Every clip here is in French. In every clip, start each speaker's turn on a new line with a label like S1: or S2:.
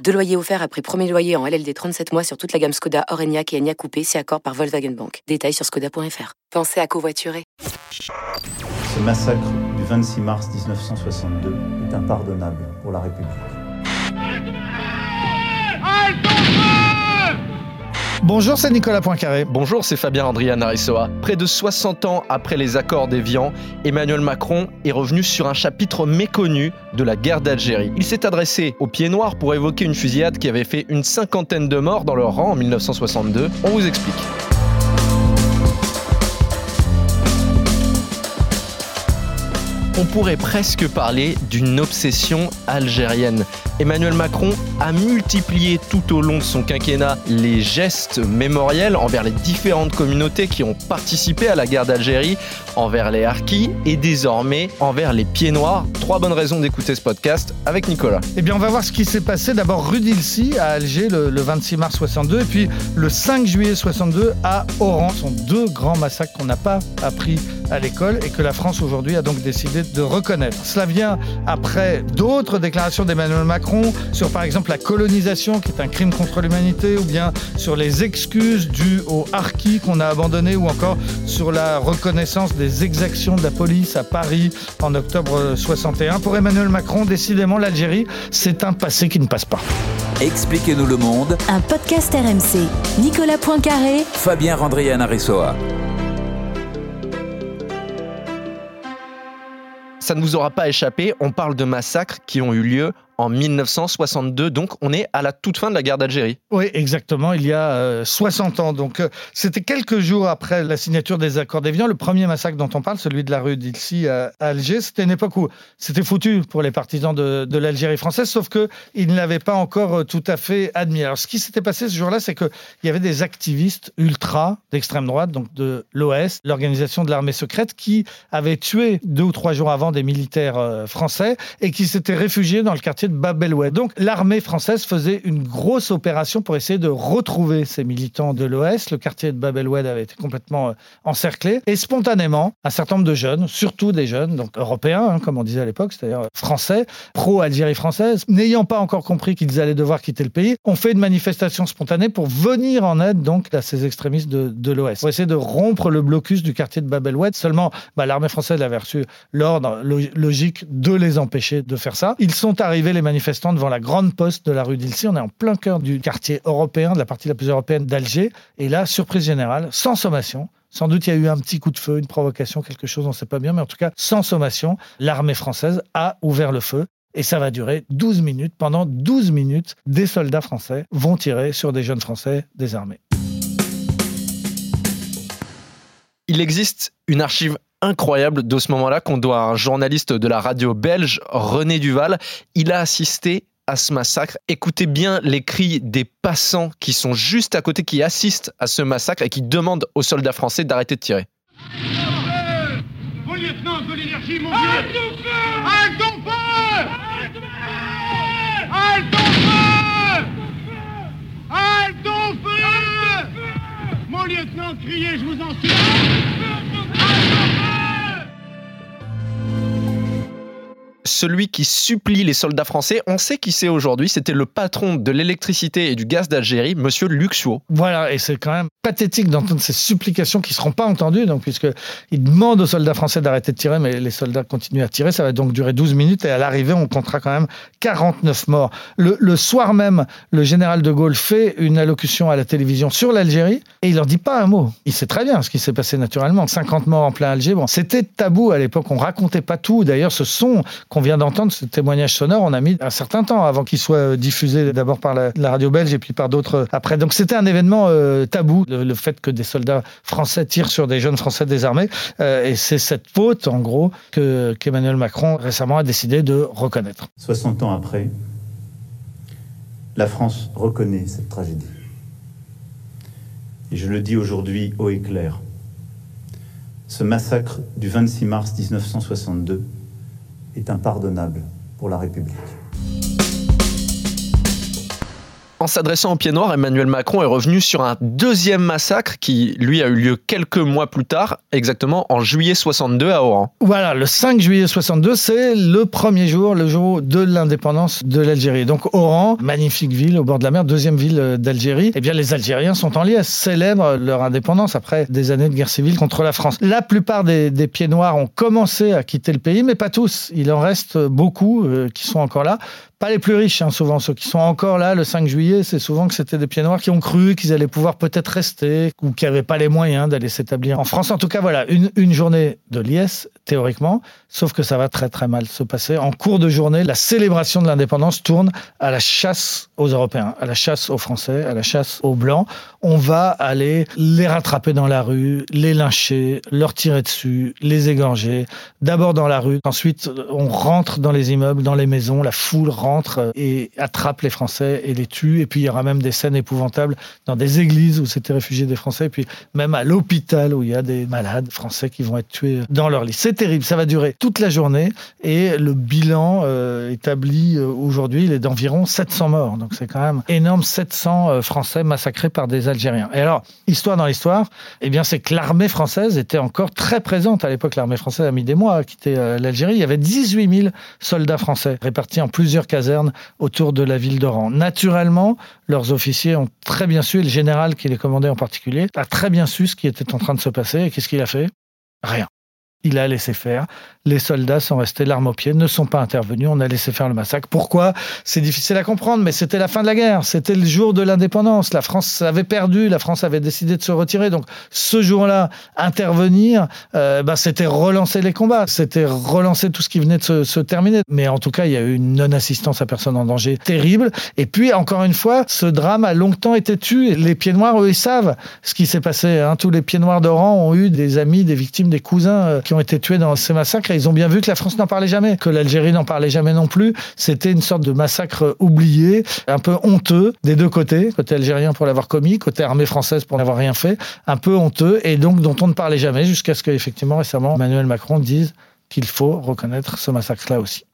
S1: Deux loyers offerts après premier loyer en LLD 37 mois sur toute la gamme Skoda, Orenia et Enya Coupé, c'est accord par Volkswagen Bank. Détails sur skoda.fr. Pensez à covoiturer.
S2: Ce massacre du 26 mars 1962 est impardonnable pour la République.
S3: Bonjour, c'est Nicolas Poincaré.
S4: Bonjour, c'est Fabien Andrian Arissoa. Près de 60 ans après les accords d'Évian, Emmanuel Macron est revenu sur un chapitre méconnu de la guerre d'Algérie. Il s'est adressé aux pieds noirs pour évoquer une fusillade qui avait fait une cinquantaine de morts dans leur rang en 1962. On vous explique. On pourrait presque parler d'une obsession algérienne. Emmanuel Macron a multiplié tout au long de son quinquennat les gestes mémoriels envers les différentes communautés qui ont participé à la guerre d'Algérie, envers les Harkis et désormais envers les Pieds Noirs. Trois bonnes raisons d'écouter ce podcast avec Nicolas.
S3: Eh bien, on va voir ce qui s'est passé d'abord rue d'Ilcy à Alger le, le 26 mars 62 et puis le 5 juillet 62 à Oran. Ce sont deux grands massacres qu'on n'a pas appris à l'école et que la France aujourd'hui a donc décidé de reconnaître. Cela vient après d'autres déclarations d'Emmanuel Macron sur par exemple la colonisation qui est un crime contre l'humanité ou bien sur les excuses dues aux harkis qu'on a abandonnés ou encore sur la reconnaissance des exactions de la police à Paris en octobre 61. Pour Emmanuel Macron, décidément l'Algérie, c'est un passé qui ne passe pas.
S5: Expliquez-nous le monde.
S6: Un podcast RMC. Nicolas Poincaré.
S5: Fabien Randrian Aressoa.
S4: Ça ne vous aura pas échappé, on parle de massacres qui ont eu lieu en 1962, donc on est à la toute fin de la guerre d'Algérie.
S3: Oui, exactement, il y a euh, 60 ans. Donc euh, c'était quelques jours après la signature des accords d'Évian, le premier massacre dont on parle, celui de la rue d'Ilcy à, Alger. C'était une époque où c'était foutu pour les partisans de, l'Algérie française, sauf qu'ils ne l'avaient pas encore euh, tout à fait admis. Alors ce qui s'était passé ce jour-là, c'est qu'il y avait des activistes ultra d'extrême droite, donc de l'OS, l'organisation de l'armée secrète, qui avaient tué deux ou trois jours avant des militaires euh, français et qui s'étaient réfugiés dans le quartier Bab el Oued. Donc l'armée française faisait une grosse opération pour essayer de retrouver ces militants de l'OS. Le quartier de Bab el Oued avait été complètement euh, encerclé et spontanément, un certain nombre de jeunes, surtout des jeunes, donc européens, hein, comme on disait à l'époque, c'est-à-dire français, pro-Algérie française, n'ayant pas encore compris qu'ils allaient devoir quitter le pays, ont fait une manifestation spontanée pour venir en aide donc à ces extrémistes de, l'OS, pour essayer de rompre le blocus du quartier de Bab el Oued. Seulement, bah, l'armée française avait reçu l'ordre lo- logique de les empêcher de faire ça. Ils sont arrivés, les manifestants, devant la grande poste de la rue d'Ilcy. On est en plein cœur du quartier européen, de la partie la plus européenne d'Alger. Et là, surprise générale, sans sommation, sans doute, il y a eu un petit coup de feu, une provocation, quelque chose, on ne sait pas bien, mais en tout cas, sans sommation, l'armée française a ouvert le feu. Et ça va durer 12 minutes. Pendant 12 minutes, des soldats français vont tirer sur des jeunes Français désarmés.
S4: Il existe une archive incroyable de ce moment-là qu'on doit à un journaliste de la radio belge, René Duval. Il a assisté à ce massacre. Écoutez bien les cris des passants qui sont juste à côté, qui assistent à ce massacre et qui demandent aux soldats français d'arrêter de tirer.
S7: Mon lieutenant de l'énergie, mon vieux Halte ton feu Halte ton feu Halte ton feu Lieutenant, criez, je vous en supplie
S4: Celui qui supplie les soldats français, on sait qui c'est aujourd'hui, c'était le patron de l'électricité et du gaz d'Algérie, monsieur Luxuo.
S3: Voilà, et c'est quand même pathétique d'entendre ces supplications qui ne seront pas entendues, donc, puisqu'il demande aux soldats français d'arrêter de tirer, mais les soldats continuent à tirer. Ça va donc durer 12 minutes, et à l'arrivée, on comptera quand même 49 morts. Le, soir même, le général de Gaulle fait une allocution à la télévision sur l'Algérie, et il leur dit pas un mot. Il sait très bien ce qui s'est passé naturellement. 50 morts en plein Alger, bon, c'était tabou à l'époque, on racontait pas tout. D'ailleurs, ce son qu'on vient d'entendre, ce témoignage sonore, on a mis un certain temps avant qu'il soit diffusé d'abord par la, radio belge et puis par d'autres après. Donc c'était un événement euh, tabou, le, fait que des soldats français tirent sur des jeunes français désarmés. Euh, et c'est cette faute, en gros, que, qu'Emmanuel Macron récemment a décidé de reconnaître.
S2: 60 ans après, la France reconnaît cette tragédie. Et je le dis aujourd'hui haut et clair. Ce massacre du 26 mars 1962 est impardonnable pour la République.
S4: En s'adressant aux pieds noirs, Emmanuel Macron est revenu sur un deuxième massacre qui, lui, a eu lieu quelques mois plus tard, exactement en juillet 62 à Oran.
S3: Voilà, le 5 juillet 62, c'est le premier jour, le jour de l'indépendance de l'Algérie. Donc Oran, magnifique ville au bord de la mer, deuxième ville d'Algérie. Eh bien, les Algériens sont en liesse, célèbrent leur indépendance après des années de guerre civile contre la France. La plupart des, des pieds noirs ont commencé à quitter le pays, mais pas tous. Il en reste beaucoup euh, qui sont encore là pas les plus riches, hein, souvent ceux qui sont encore là le 5 juillet, c'est souvent que c'était des pieds noirs qui ont cru qu'ils allaient pouvoir peut-être rester ou qui n'avaient pas les moyens d'aller s'établir en France. En tout cas, voilà, une, une journée de liesse, théoriquement, sauf que ça va très très mal se passer. En cours de journée, la célébration de l'indépendance tourne à la chasse aux Européens, à la chasse aux Français, à la chasse aux Blancs. On va aller les rattraper dans la rue, les lyncher, leur tirer dessus, les égorger. D'abord dans la rue, ensuite on rentre dans les immeubles, dans les maisons, la foule rentre et attrape les Français et les tue. Et puis il y aura même des scènes épouvantables dans des églises où s'étaient réfugiés des Français, et puis même à l'hôpital où il y a des malades français qui vont être tués dans leur lit. C'est terrible, ça va durer toute la journée et le bilan euh, établi euh, aujourd'hui, il est d'environ 700 morts. C'est quand même énorme, 700 euh, Français massacrés par des Algériens. Et alors, histoire dans l'histoire, eh bien c'est que l'armée française était encore très présente. À l'époque, l'armée française a mis des mois à quitter l'Algérie. Il y avait 18 000 soldats français répartis en plusieurs casernes autour de la ville d'Oran. Naturellement, leurs officiers ont très bien su, et le général qui les commandait en particulier, a très bien su ce qui était en train de se passer. Et qu'est-ce qu'il a fait? Rien. Il a laissé faire. Les soldats sont restés l'arme au pied, ne sont pas intervenus. On a laissé faire le massacre. Pourquoi? C'est difficile à comprendre, mais c'était la fin de la guerre. C'était le jour de l'indépendance. La France avait perdu. La France avait décidé de se retirer. Donc, ce jour-là, intervenir, euh, bah, c'était relancer les combats. C'était relancer tout ce qui venait de se, se, terminer. Mais en tout cas, il y a eu une non-assistance à personne en danger terrible. Et puis, encore une fois, ce drame a longtemps été tué. Les pieds noirs, eux, ils savent ce qui s'est passé. Hein. Tous les pieds noirs d'Oran ont eu des amis, des victimes, des cousins euh, ont été tués dans ces massacres et ils ont bien vu que la France n'en parlait jamais, que l'Algérie n'en parlait jamais non plus. C'était une sorte de massacre oublié, un peu honteux des deux côtés, côté algérien pour l'avoir commis, côté armée française pour n'avoir rien fait, un peu honteux et donc dont on ne parlait jamais jusqu'à ce qu'effectivement récemment Emmanuel Macron dise qu'il faut reconnaître ce massacre-là aussi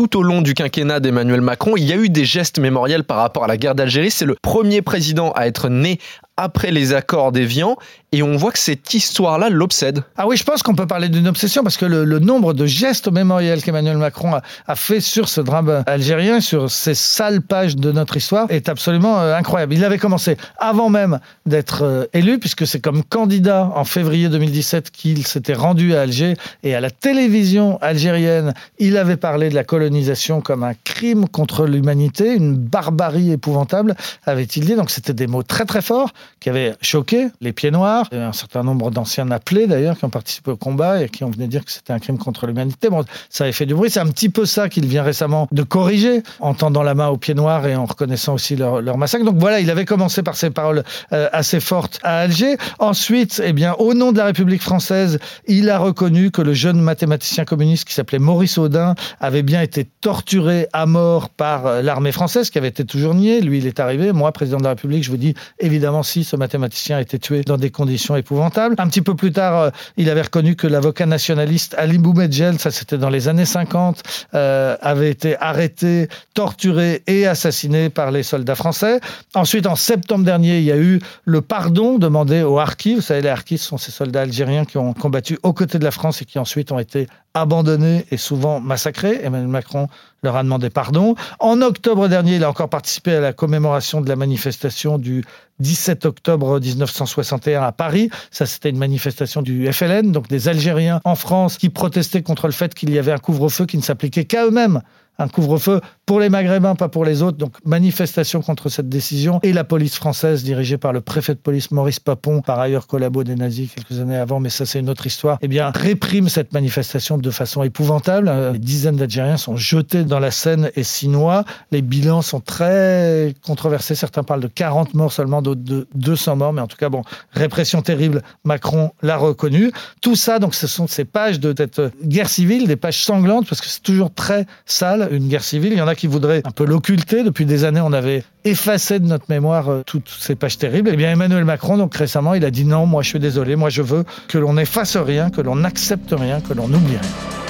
S4: tout au long du quinquennat d'Emmanuel Macron, il y a eu des gestes mémoriels par rapport à la guerre d'Algérie. C'est le premier président à être né après les accords d'Évian et on voit que cette histoire-là l'obsède.
S3: Ah oui, je pense qu'on peut parler d'une obsession parce que le, nombre de gestes mémoriels qu'Emmanuel Macron a, fait sur ce drame algérien, sur ces sales pages de notre histoire, est absolument euh, incroyable. Il avait commencé avant même d'être euh, élu, puisque c'est comme candidat en février 2017 qu'il s'était rendu à Alger et à la télévision algérienne, il avait parlé de la colonisation comme un crime contre l'humanité, une barbarie épouvantable, avait-il dit. Donc c'était des mots très très forts qui avaient choqué les pieds noirs, et un certain nombre d'anciens appelés d'ailleurs qui ont participé au combat et qui ont venu dire que c'était un crime contre l'humanité. Bon, ça avait fait du bruit. C'est un petit peu ça qu'il vient récemment de corriger en tendant la main aux pieds noirs et en reconnaissant aussi leur, massacre. Donc voilà, il avait commencé par ces paroles euh, assez fortes à Alger. Ensuite, eh bien, au nom de la République française, il a reconnu que le jeune mathématicien communiste qui s'appelait Maurice Audin avait bien été torturé à mort par euh, l'armée française, qui avait été toujours nié. Lui, il est arrivé. Moi, président de la République, je vous dis évidemment si ce mathématicien a été tué dans des conditions épouvantables. Un petit peu plus tard, euh, il avait reconnu que l'avocat nationaliste Ali Boumedjel, ça c'était dans les années 50, euh, avait été arrêté, torturé et assassiné par les soldats français. Ensuite, en septembre dernier, il y a eu le pardon demandé aux Harkis. Vous savez, les Harkis sont ces soldats algériens qui ont combattu aux côtés de la France et qui ensuite ont été abandonnés et souvent massacrés. Emmanuel Macron leur a demandé pardon. En octobre dernier, il a encore participé à la commémoration de la manifestation du 17 octobre 1961 à Paris. Ça, c'était une manifestation du FLN, donc des Algériens en France qui protestaient contre le fait qu'il y avait un couvre-feu qui ne s'appliquait qu'à eux-mêmes un couvre-feu pour les Maghrébins, pas pour les autres. Donc manifestation contre cette décision. Et la police française, dirigée par le préfet de police Maurice Papon, par ailleurs collabo des nazis quelques années avant, mais ça c'est une autre histoire, eh bien réprime cette manifestation de façon épouvantable. Euh, des dizaines d'Algériens sont jetés dans la Seine et Sinois. Les bilans sont très controversés. Certains parlent de 40 morts seulement, d'autres de 200 morts. Mais en tout cas, bon, répression terrible. Macron l'a reconnu. Tout ça, donc ce sont ces pages de cette guerre civile, des pages sanglantes, parce que c'est toujours très sale une guerre civile. Il y en a qui voudraient un peu l'occulter. Depuis des années, on avait effacé de notre mémoire euh, toutes ces pages terribles. Eh bien, Emmanuel Macron, donc récemment, il a dit non, moi je suis désolé, moi je veux que l'on n'efface rien, que l'on n'accepte rien, que l'on oublie rien.